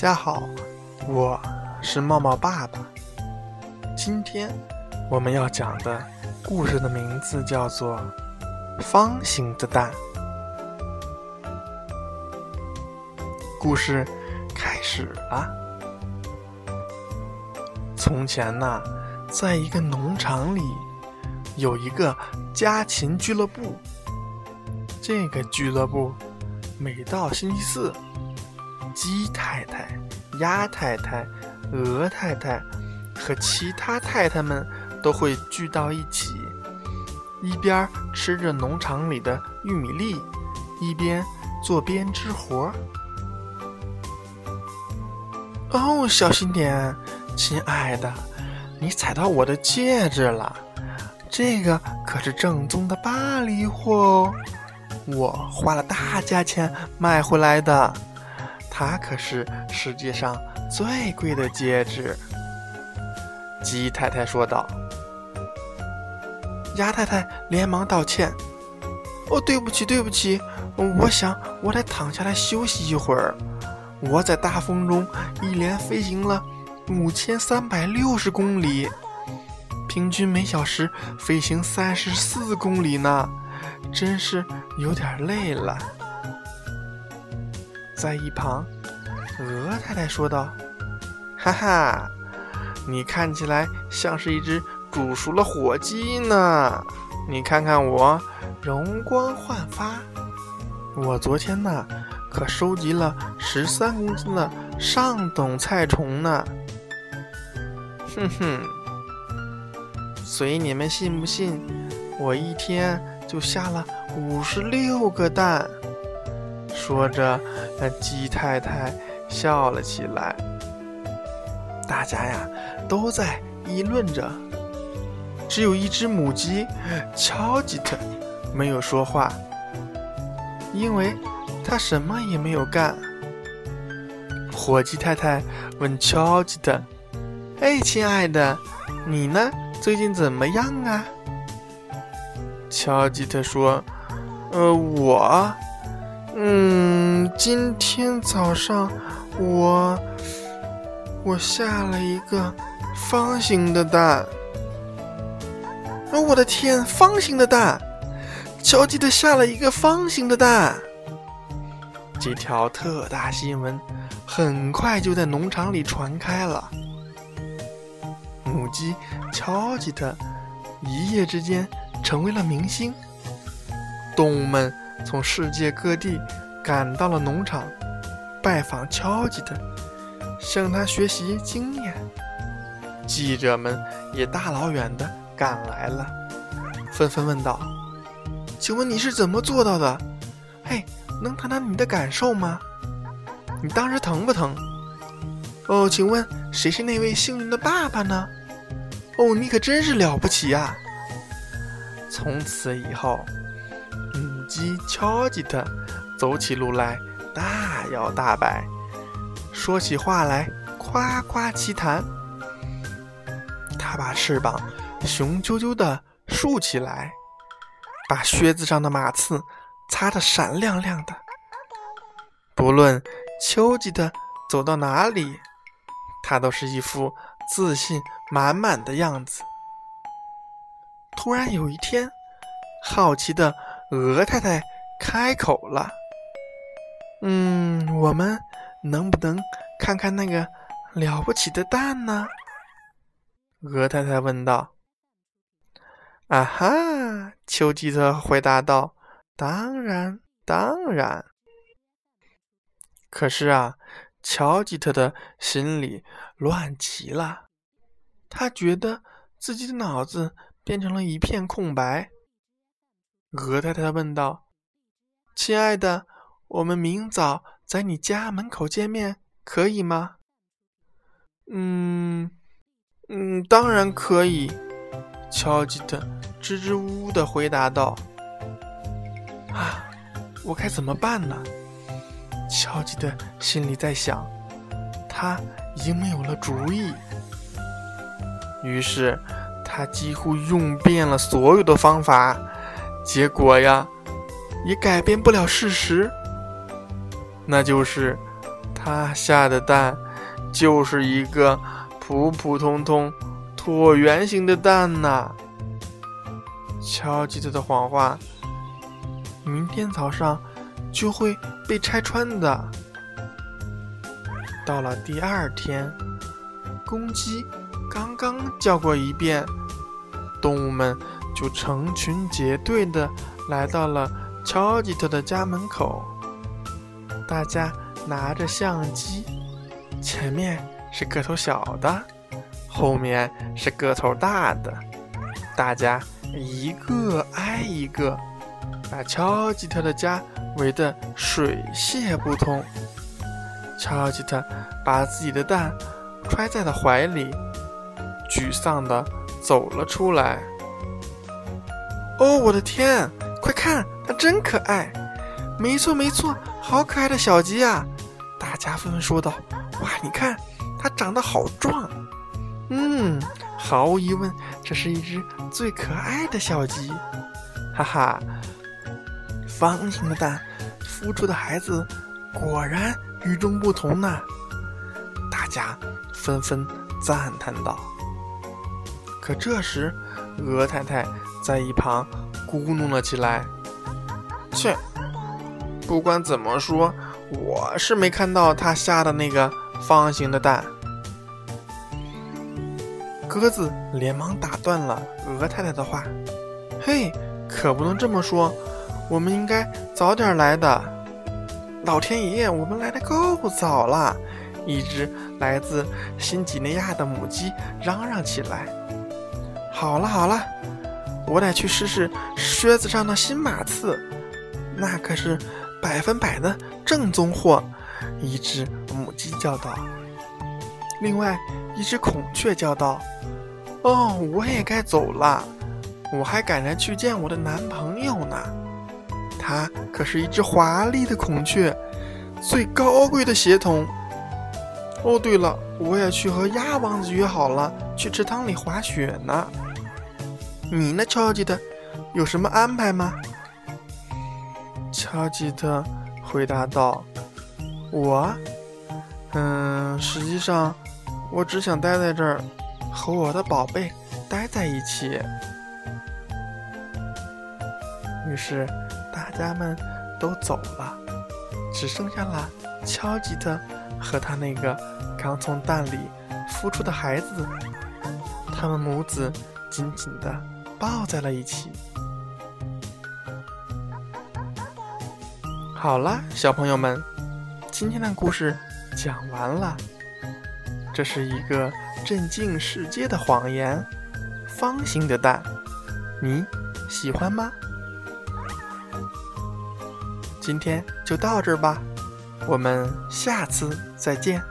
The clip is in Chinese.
大家好，我是茂茂爸爸。今天我们要讲的故事的名字叫做《方形的蛋》。故事开始了。从前呢，在一个农场里，有一个家禽俱乐部。这个俱乐部每到星期四。鸡太太、鸭太太、鹅太太和其他太太们都会聚到一起，一边吃着农场里的玉米粒，一边做编织活。哦，小心点，亲爱的，你踩到我的戒指了。这个可是正宗的巴黎货哦，我花了大价钱买回来的。它可是世界上最贵的戒指，鸡太太说道。鸭太太连忙道歉：“哦，对不起，对不起，我想我得躺下来休息一会儿。我在大风中一连飞行了五千三百六十公里，平均每小时飞行三十四公里呢，真是有点累了。”在一旁，鹅太太说道：“哈哈，你看起来像是一只煮熟了火鸡呢。你看看我，容光焕发。我昨天呢，可收集了十三公斤的上等菜虫呢。哼哼，随你们信不信，我一天就下了五十六个蛋。”说着，那鸡太太笑了起来。大家呀，都在议论着。只有一只母鸡乔吉特没有说话，因为它什么也没有干。火鸡太太问乔吉特：“哎，亲爱的，你呢？最近怎么样啊？”乔吉特说：“呃，我。”嗯，今天早上我我下了一个方形的蛋。哦，我的天，方形的蛋！乔吉特下了一个方形的蛋。这条特大新闻很快就在农场里传开了。母鸡乔吉特一夜之间成为了明星，动物们。从世界各地赶到了农场，拜访乔吉特，向他学习经验。记者们也大老远的赶来了，纷纷问道：“请问你是怎么做到的？嘿，能谈谈你的感受吗？你当时疼不疼？哦，请问谁是那位幸运的爸爸呢？哦，你可真是了不起呀！从此以后。”母鸡乔吉特走起路来大摇大摆，说起话来夸夸其谈。他把翅膀雄赳赳地竖起来，把靴子上的马刺擦得闪亮亮的。不论秋季的走到哪里，他都是一副自信满满的样子。突然有一天，好奇的。鹅太太开口了：“嗯，我们能不能看看那个了不起的蛋呢？”鹅太太问道。“啊哈！”丘吉特回答道，“当然，当然。”可是啊，乔吉特的心里乱极了，他觉得自己的脑子变成了一片空白。鹅太太问道：“亲爱的，我们明早在你家门口见面，可以吗？”“嗯，嗯，当然可以。”乔吉特支支吾吾的回答道。“啊，我该怎么办呢？”乔吉特心里在想，他已经没有了主意。于是，他几乎用遍了所有的方法。结果呀，也改变不了事实，那就是它下的蛋就是一个普普通通椭圆形的蛋呐。乔吉特的谎话，明天早上就会被拆穿的。到了第二天，公鸡刚刚叫过一遍，动物们就成群结队的来到了乔吉特的家门口。大家拿着相机，前面是个头小的，后面是个头大的，大家。一个挨一个，把乔吉特的家围得水泄不通。乔吉特把自己的蛋揣在了怀里，沮丧地走了出来。哦，我的天！快看，它真可爱！没错，没错，好可爱的小鸡啊！大家纷纷说道：“哇，你看，它长得好壮。”嗯。毫无疑问，这是一只最可爱的小鸡，哈哈！方形的蛋孵出的孩子果然与众不同呢，大家纷纷赞叹道。可这时，鹅太太在一旁咕哝了起来：“切，不管怎么说，我是没看到他下的那个方形的蛋。”鸽子连忙打断了鹅太太的话：“嘿，可不能这么说，我们应该早点来的。”老天爷，我们来的够早了！一只来自新几内亚的母鸡嚷嚷起来：“好了好了，我得去试试靴子上的新马刺，那可是百分百的正宗货。”一只母鸡叫道。另外一只孔雀叫道。哦，我也该走了，我还赶着去见我的男朋友呢。他可是一只华丽的孔雀，最高贵的血统。哦，对了，我也去和鸭王子约好了，去池塘里滑雪呢。你呢，乔吉特，有什么安排吗？乔吉特回答道：“我，嗯，实际上，我只想待在这儿。”和我的宝贝待在一起。于是，大家们都走了，只剩下了乔吉特和他那个刚从蛋里孵出的孩子。他们母子紧紧地抱在了一起。好啦，小朋友们，今天的故事讲完了。这是一个。震惊世界的谎言，方形的蛋，你喜欢吗？今天就到这儿吧，我们下次再见。